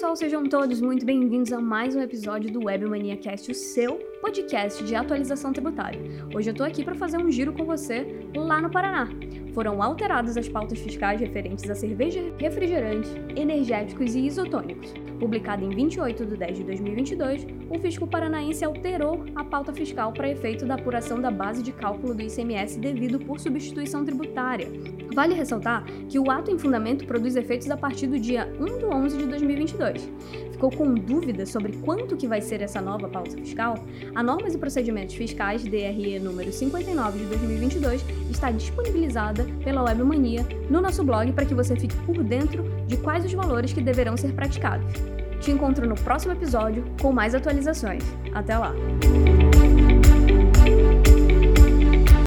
pessoal, sejam todos muito bem-vindos a mais um episódio do Webmania Cast, o seu podcast de atualização tributária. Hoje eu tô aqui para fazer um giro com você lá no Paraná. Foram alteradas as pautas fiscais referentes a cerveja, refrigerantes, energéticos e isotônicos. Publicada em 28 de 10 de 2022, o fisco paranaense alterou a pauta fiscal para efeito da apuração da base de cálculo do ICMS devido por substituição tributária. Vale ressaltar que o ato em fundamento produz efeitos a partir do dia 1 de 11 de 2022. Ficou com dúvidas sobre quanto que vai ser essa nova pauta fiscal? A Normas e Procedimentos Fiscais DRE número 59 de 2022 está disponibilizada pela Webmania no nosso blog para que você fique por dentro de quais os valores que deverão ser praticados. Te encontro no próximo episódio com mais atualizações. Até lá!